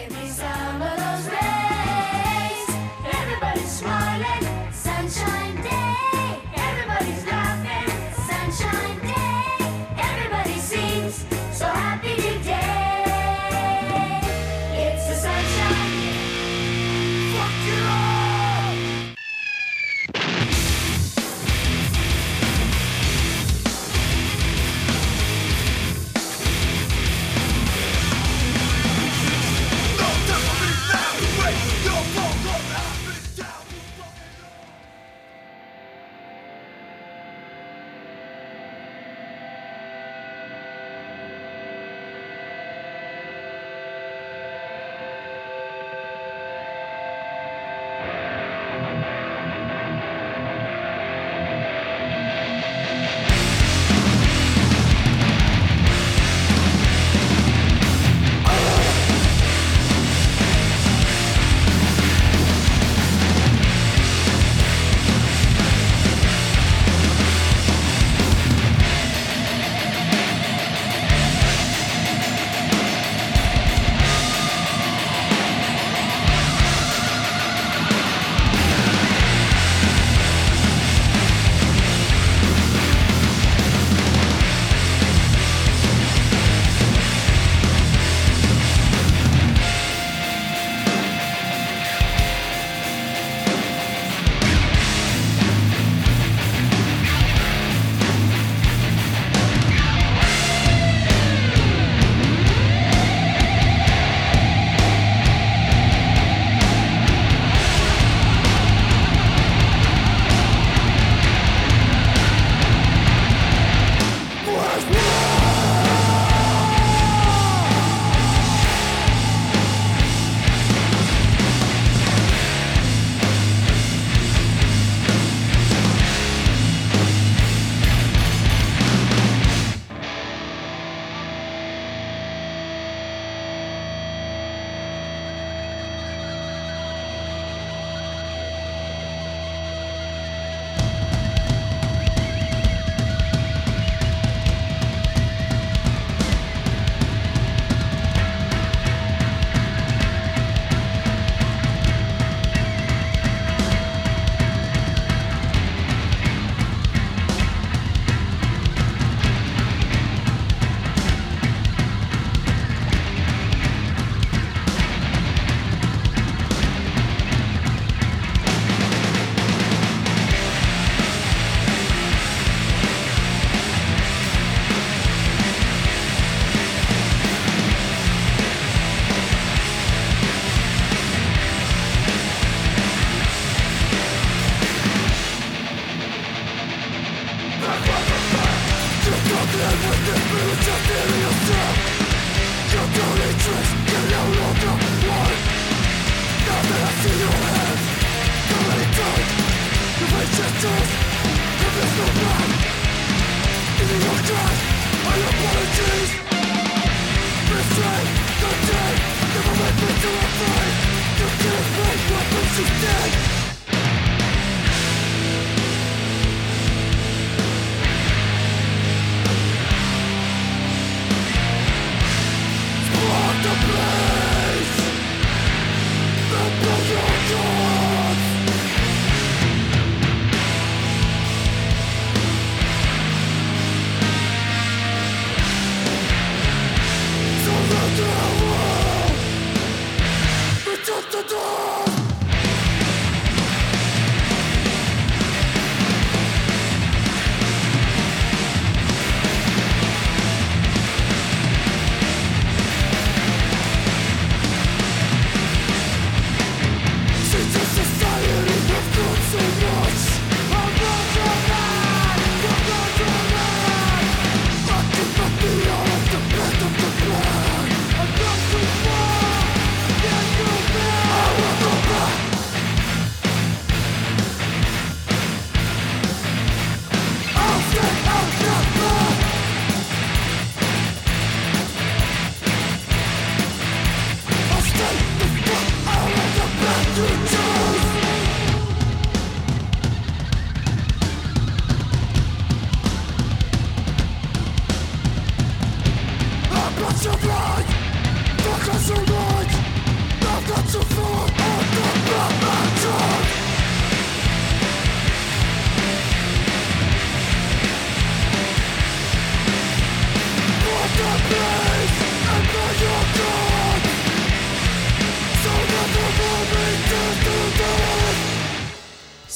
It means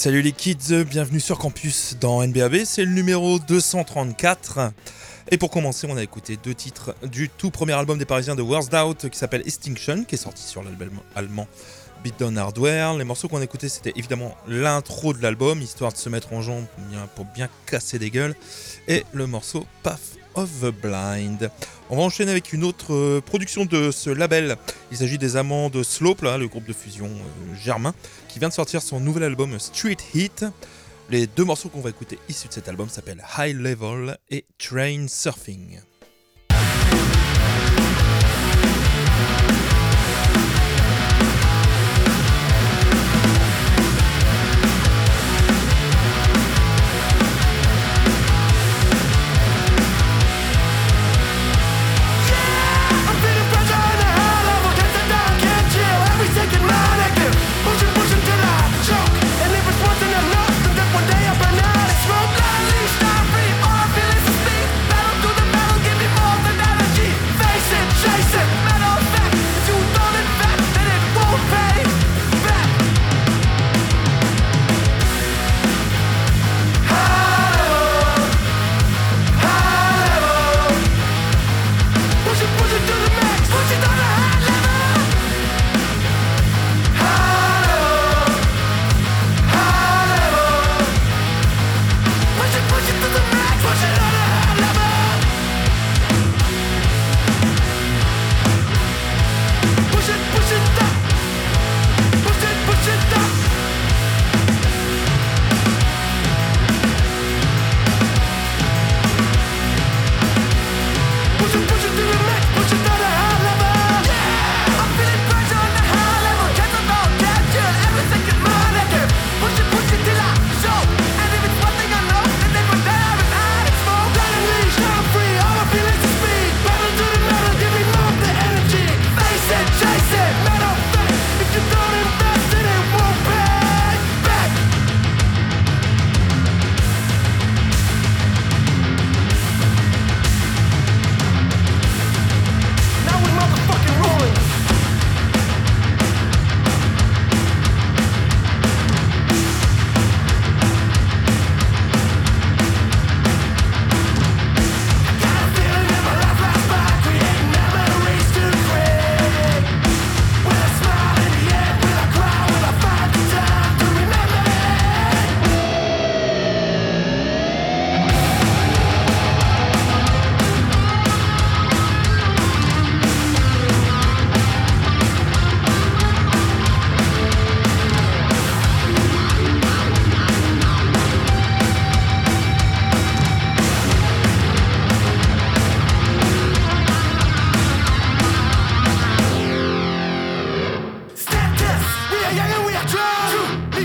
Salut les kids, bienvenue sur campus dans NBAB, c'est le numéro 234. Et pour commencer, on a écouté deux titres du tout premier album des Parisiens de Worst Out qui s'appelle Extinction, qui est sorti sur l'album allemand Beatdown Hardware. Les morceaux qu'on a écoutés, c'était évidemment l'intro de l'album, histoire de se mettre en jambe pour bien casser des gueules, et le morceau Path of the Blind. On va enchaîner avec une autre euh, production de ce label. Il s'agit des Amants de Slope, le groupe de fusion euh, germain, qui vient de sortir son nouvel album Street Heat. Les deux morceaux qu'on va écouter issus de cet album s'appellent High Level et Train Surfing.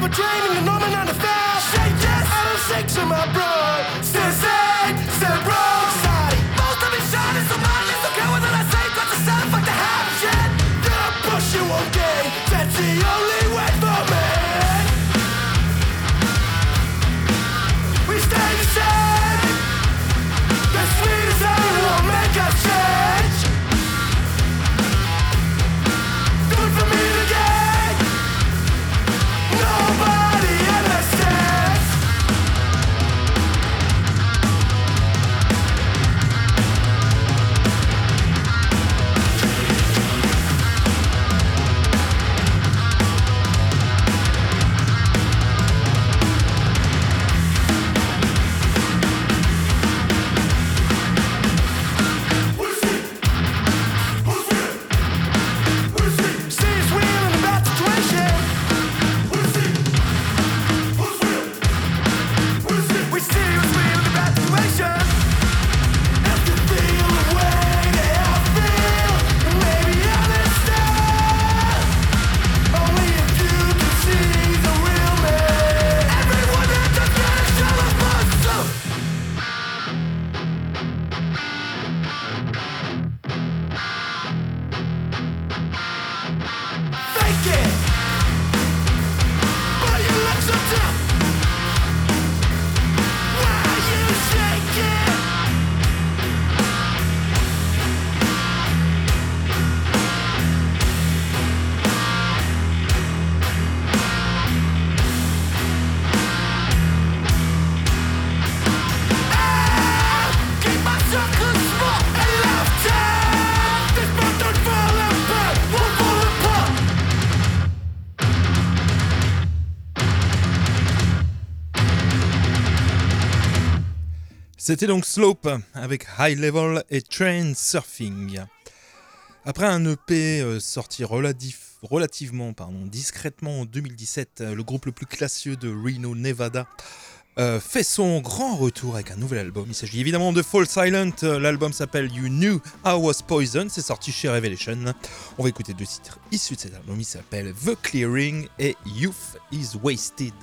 dreaming. C'était donc Slope avec High Level et Train Surfing. Après un EP euh, sorti relativement pardon, discrètement en 2017, euh, le groupe le plus classieux de Reno, Nevada, euh, fait son grand retour avec un nouvel album. Il s'agit évidemment de Fall Silent. L'album s'appelle You Knew I Was Poison. C'est sorti chez Revelation. On va écouter deux titres issus de cet album. Il s'appelle The Clearing et Youth is Wasted.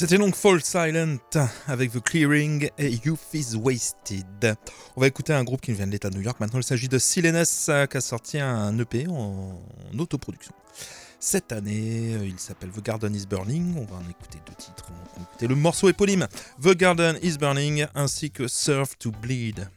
C'était donc Fall Silent avec The Clearing et Youth is Wasted. On va écouter un groupe qui vient de l'État de New York. Maintenant, il s'agit de Silenus qui a sorti un EP en, autoproduction. Cette année, il s'appelle The Garden is Burning. On va en écouter deux titres. On va écouter le morceau éponyme The Garden is Burning ainsi que Serve to Bleed.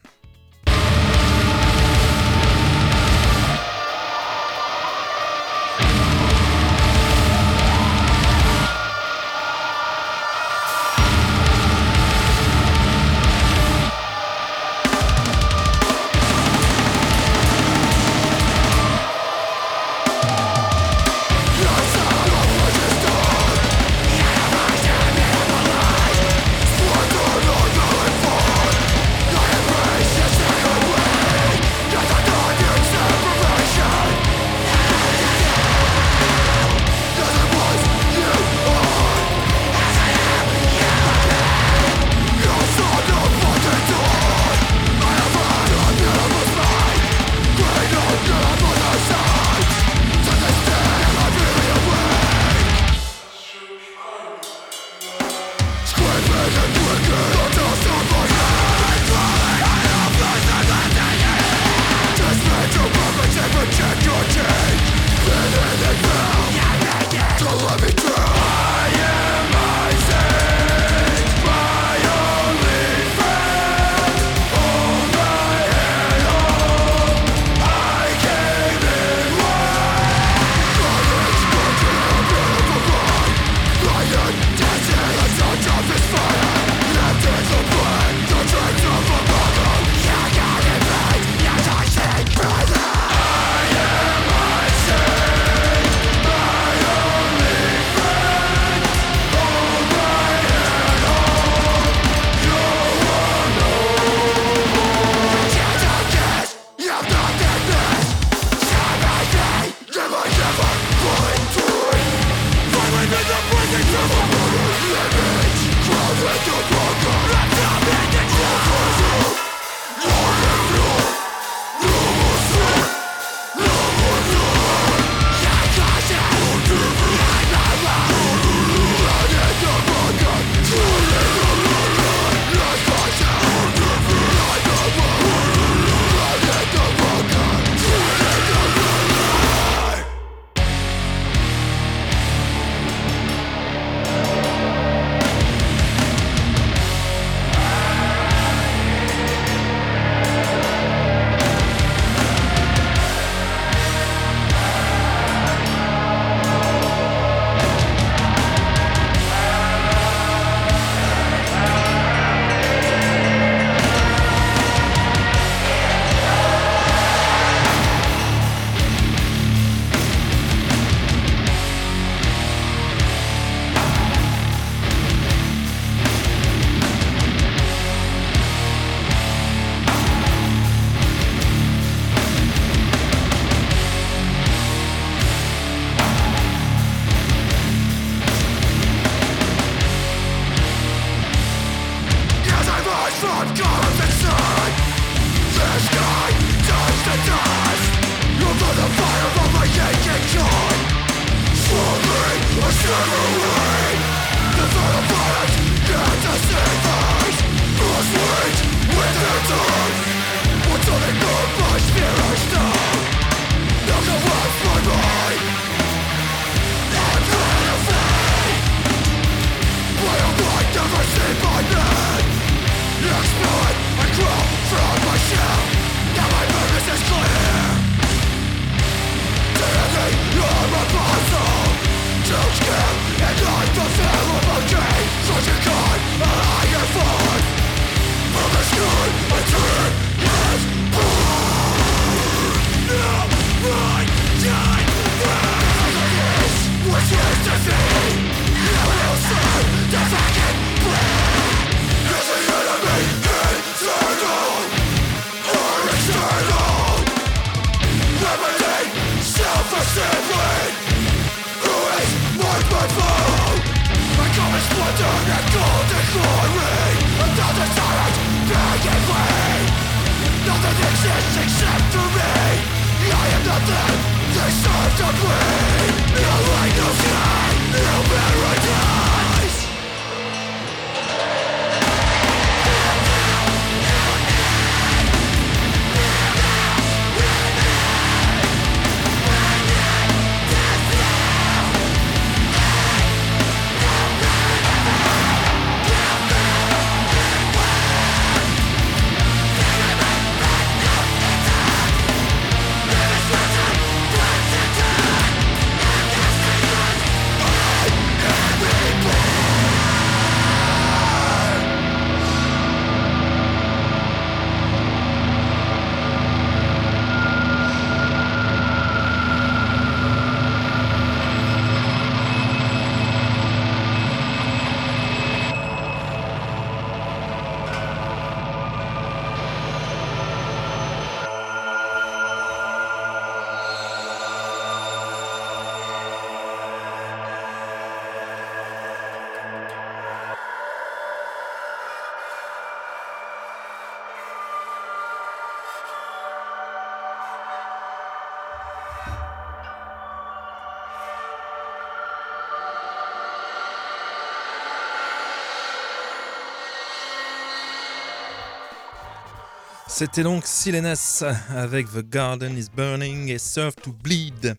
C'était donc Silenas avec The Garden is Burning et Serve to Bleed.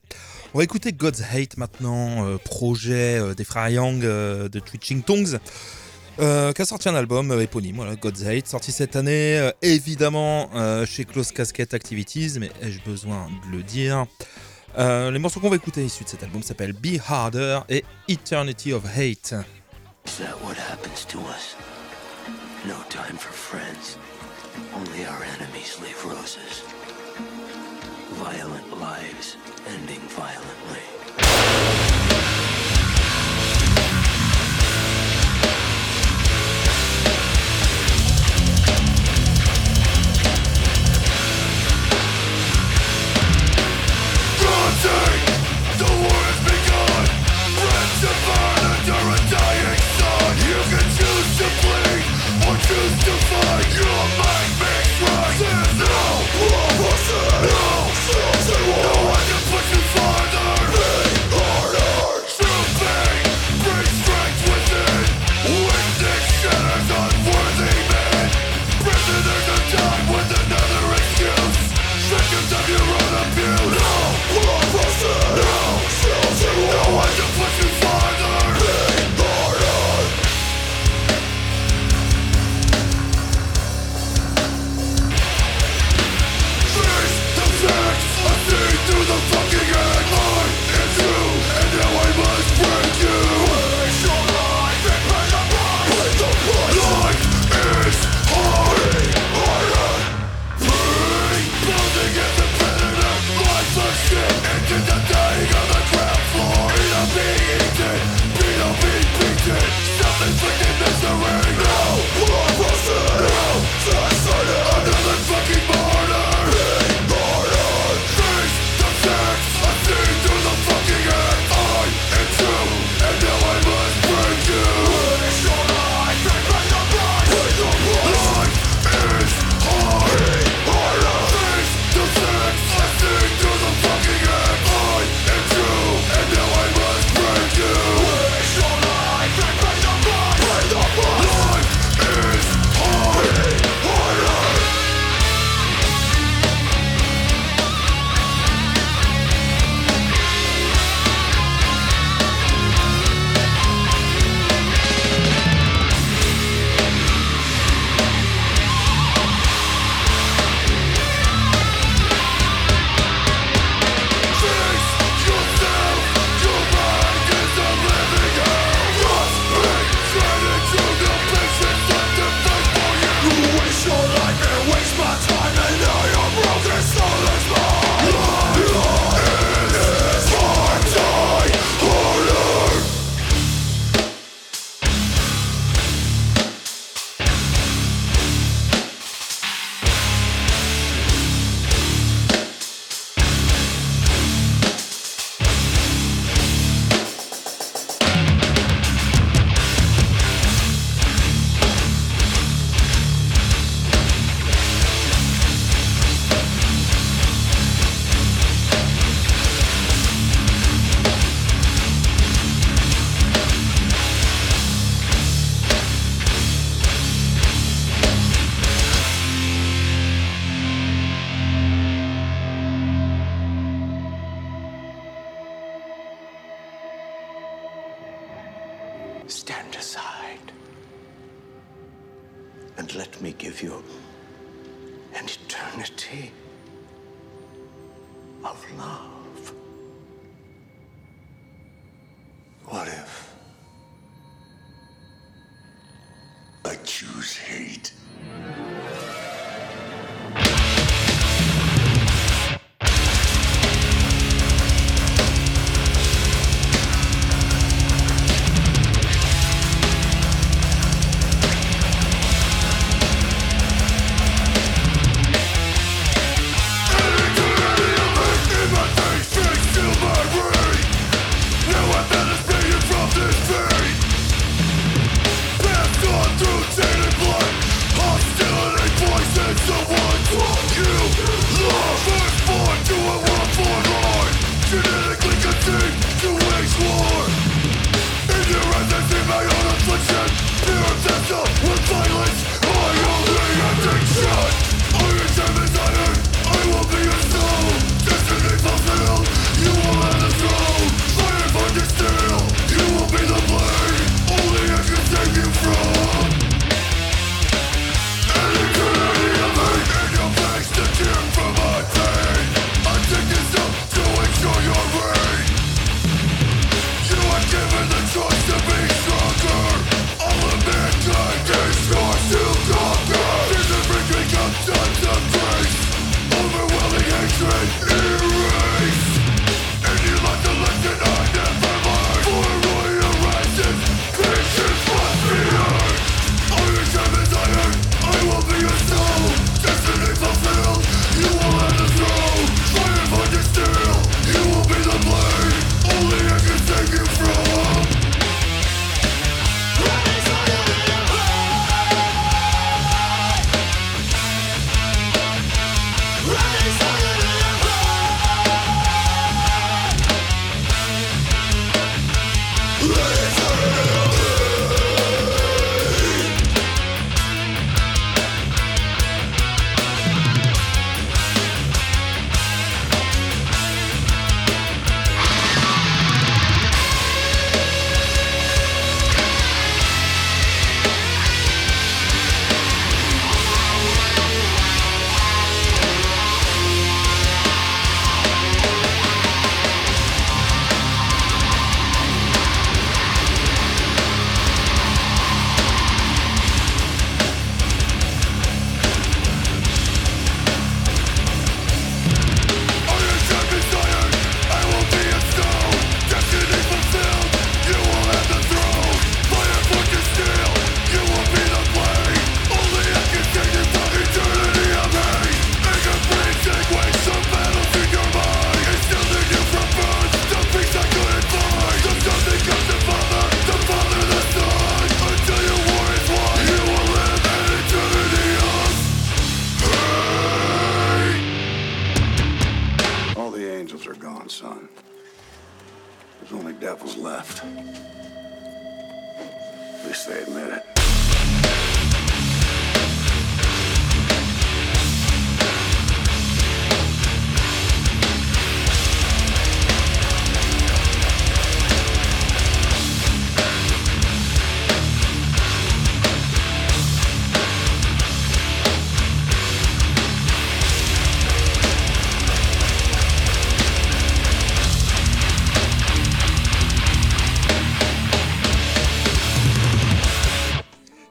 On va écouter God's Hate maintenant, euh, projet euh, des frères Young euh, de Twitching Tongues. qui a sorti un album éponyme, voilà, God's Hate, sorti cette année, évidemment chez Close Casket Activities, mais ai-je besoin de le dire? Les morceaux qu'on va écouter issus de cet album s'appellent Be Harder et Eternity of Hate. Is that what happens to us? No time for friends. Only our enemies leave roses. Violent lives ending violently.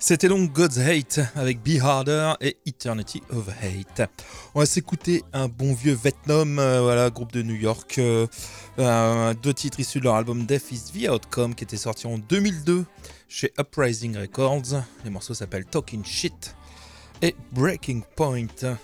C'était donc God's Hate avec Be Harder et Eternity of Hate. On va s'écouter un bon vieux Vietnam, euh, voilà, groupe de New York, euh, deux titres issus de leur album Death is the Outcome qui était sorti en 2002 chez Uprising Records. Les morceaux s'appellent Talking Shit et Breaking Point.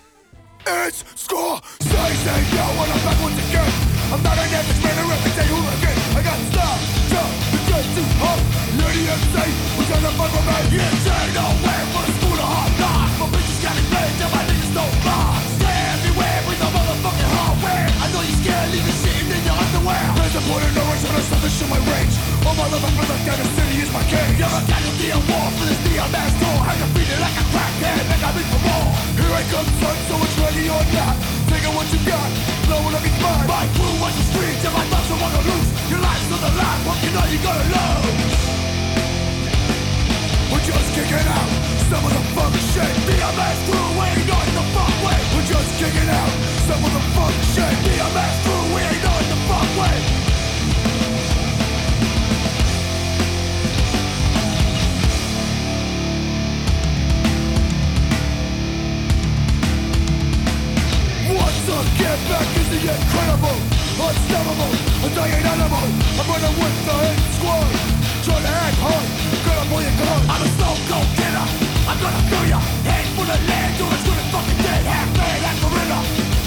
Lady we're gonna fuck with me. You ain't saying no way for the school of hard knocks. My bitches got it played till my niggas don't lie. Stay everywhere with the motherfucking hardware. I know you're scared, leave shit in your underwear. There's a no return, I stop this shit my range. All my I feel like that city is my cage. You're a casualty of war for this neon mask door. You feeling like a crackhead, I'm in for more. Here I come, so it's ready or not Taking what you got, blowing up your mind My crew was the streets and my thoughts are wanna lose Your life's on the line, what you know you're gonna lose we're just kicking out? Some of the fucking shit. DMX threw away, not the fuck way. We're just kicking out? Some of the fucking shit. DMX threw away, not the fuck way. What's up, get back the incredible Unstoppable, a dying animal. I'm running with the hit squad Trying to act hard girl, I'm a stone cold killer I'm gonna kill ya Head full of lead You're as good as fucking dead Half man, half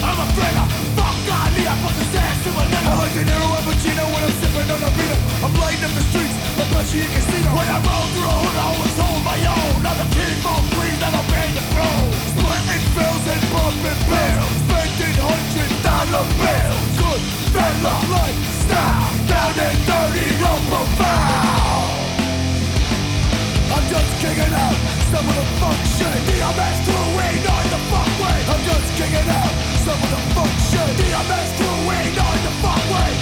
I'm a thriller Fuck Ali, I fucking stand to my nigga I like De Niro and When I'm sipping on a beater I'm lighting up the streets My punchy in casino When I roll through a all I my own I'm the king of all queens That obey the throne Splitting bills and bumping bills Spending dollar bills Good fella lifestyle Down and dirty, low profile just kicking out some of the fuck shit. DMS crew, we know the fuck way. I'm just kicking out some of the fuck shit. DMS crew, we know the fuck way.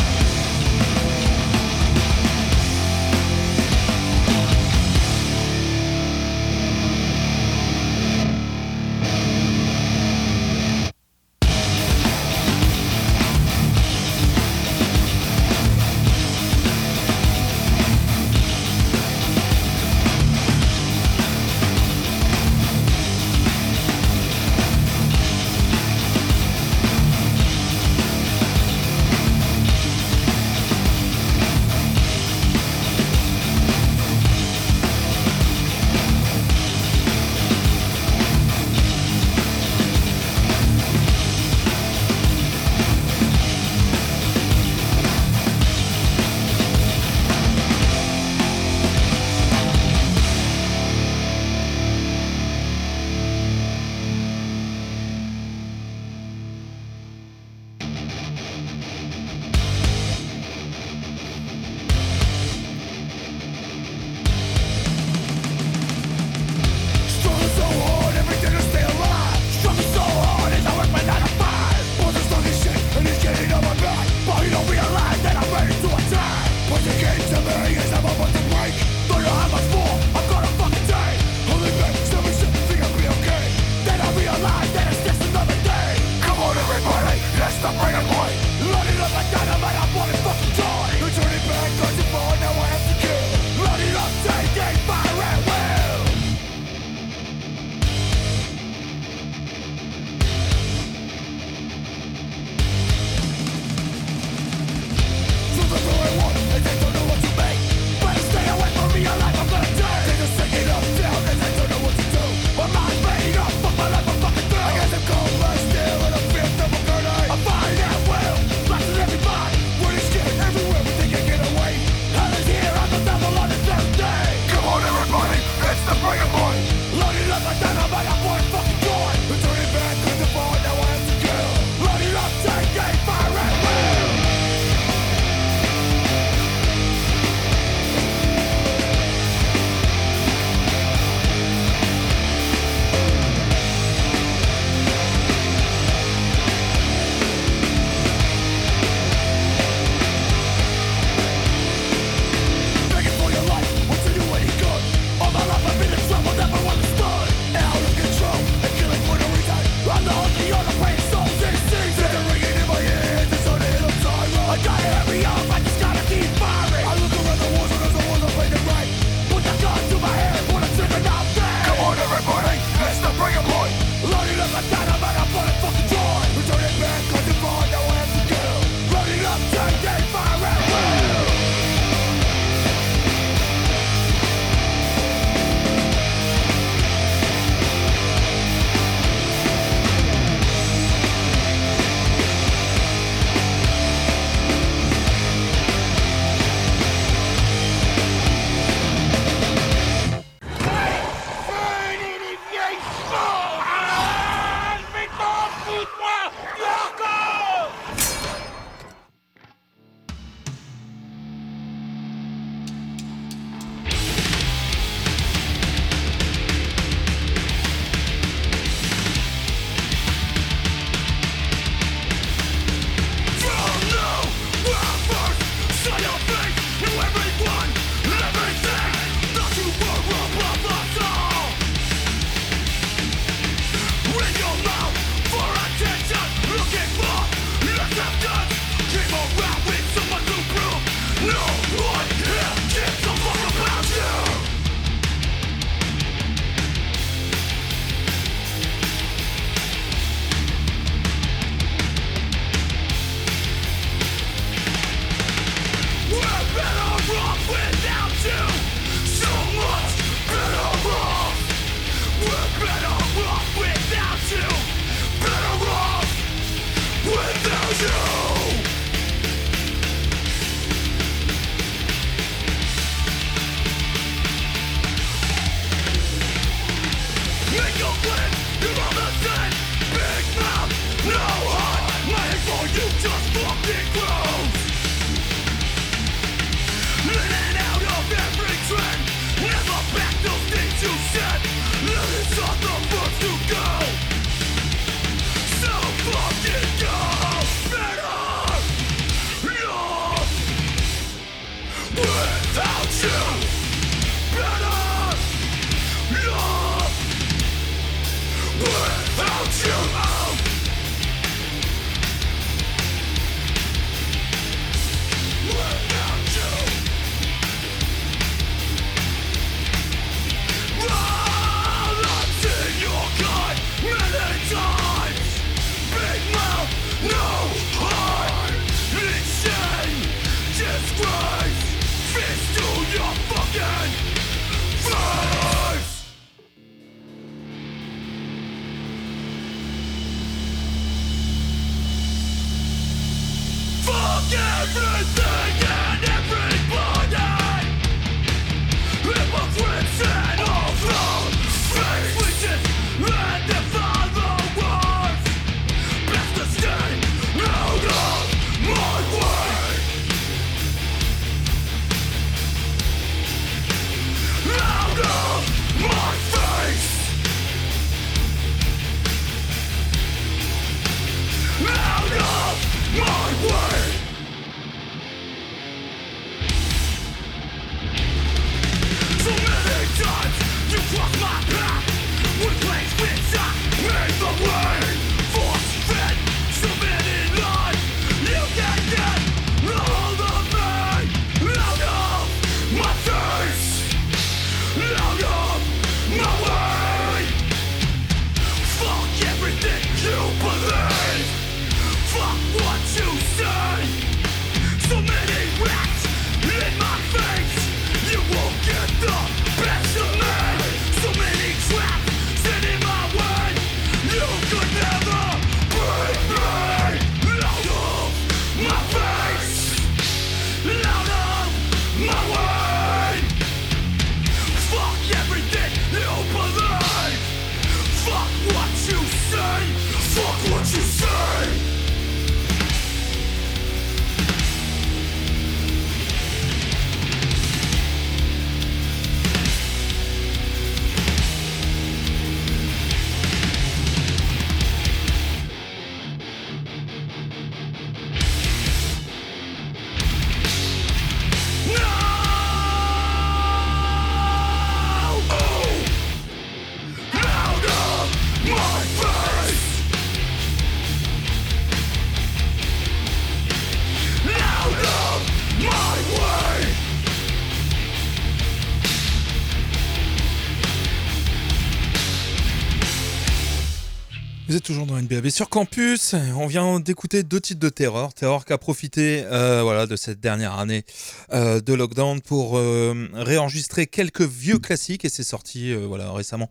Toujours dans NBAB sur campus. On vient d'écouter deux titres de Terror. Terror qui a profité euh, voilà, de cette dernière année euh, de lockdown pour euh, réenregistrer quelques vieux classiques et c'est sorti voilà, récemment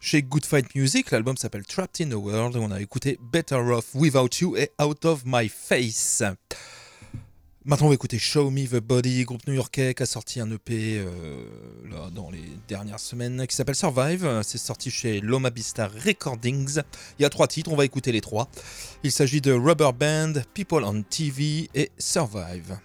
chez Good Fight Music. L'album s'appelle Trapped in the World. On a écouté Better Off Without You et Out of My Face. Maintenant, on va écouter Show Me the Body, groupe new-yorkais qui a sorti un EP euh, là, dans les dernières semaines qui s'appelle Survive. C'est sorti chez Loma Vista Recordings. Il y a trois titres, on va écouter les trois. Il s'agit de Rubber Band, People on TV et Survive.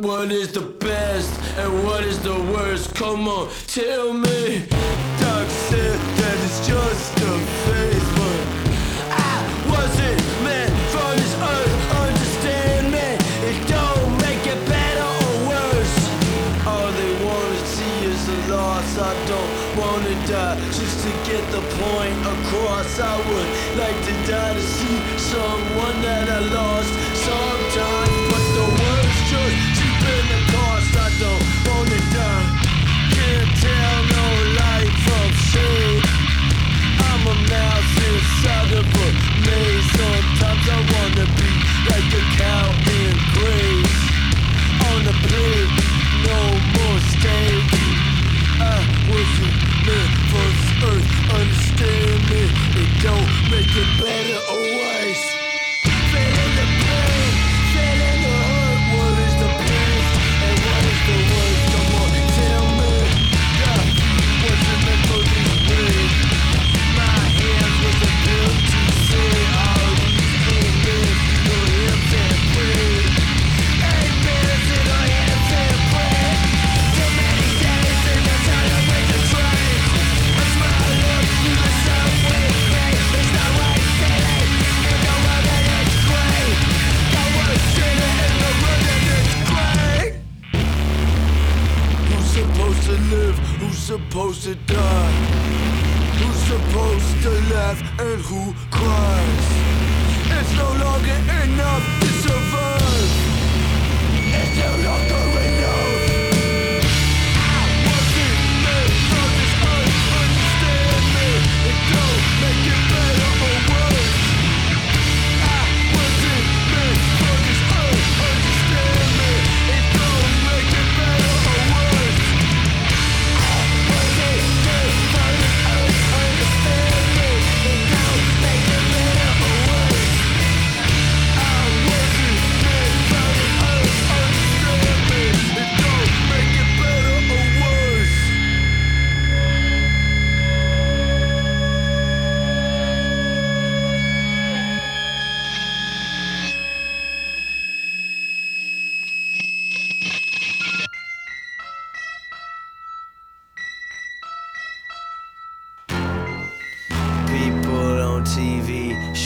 What is the best and what is the worst? Come on, tell me. Doc said that it's just a phase, but I wasn't meant for this earth. Understand me, it don't make it better or worse. All they wanna see is a loss. I don't wanna die just to get the point across. I would like to die to see someone that I lost. Sorry.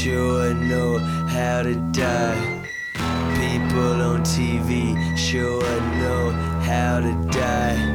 sure know how to die. People on TV sure know how to die.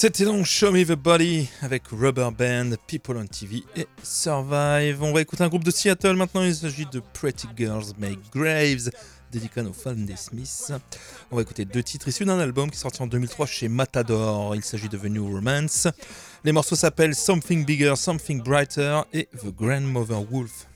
C'était donc Show Me the Body avec Rubber Band, People on TV et Survive. On va écouter un groupe de Seattle maintenant. Il s'agit de Pretty Girls Make Graves, dédicat aux fans des Smiths. On va écouter deux titres issus d'un album qui est sorti en 2003 chez Matador. Il s'agit de The New Romance. Les morceaux s'appellent Something Bigger, Something Brighter et The Grandmother Wolf.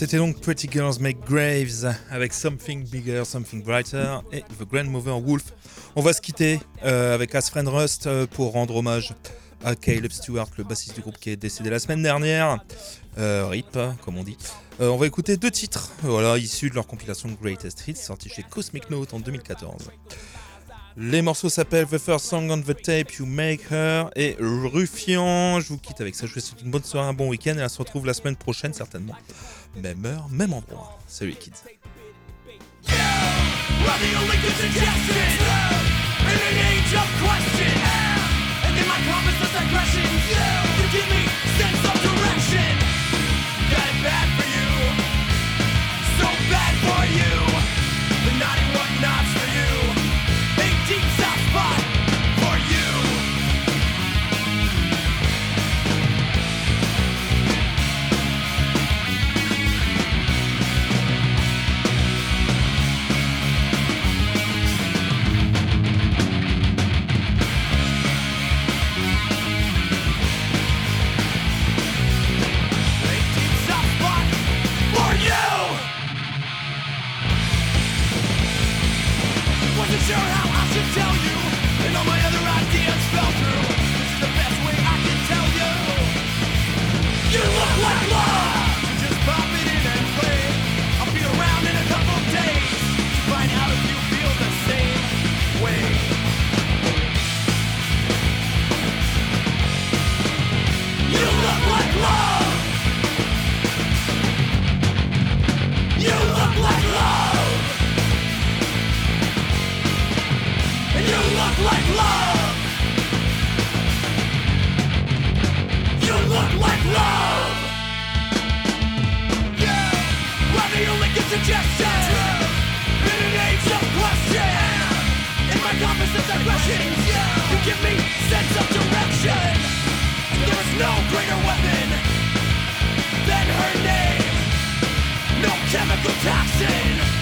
C'était donc Pretty Girls Make Graves avec Something Bigger, Something Brighter et The Grandmother Wolf. On va se quitter euh, avec As Friend Rust euh, pour rendre hommage à Caleb Stewart, le bassiste du groupe qui est décédé la semaine dernière. Euh, RIP, comme on dit. on va écouter deux titres, voilà, issus de leur compilation Greatest Hits, sortie chez Cosmic Note en 2014. Les morceaux s'appellent The First Song on the Tape You Make Her et Ruffian. Je vous quitte avec ça. Je vous souhaite une bonne soirée, un bon week-end et on se retrouve la semaine prochaine certainement. Même heure, même endroit. Salut les kids. like love. You look like love. Yeah, only an question, yeah. in my yeah. you give me sense of direction. There is no greater weapon than her name. No chemical toxin.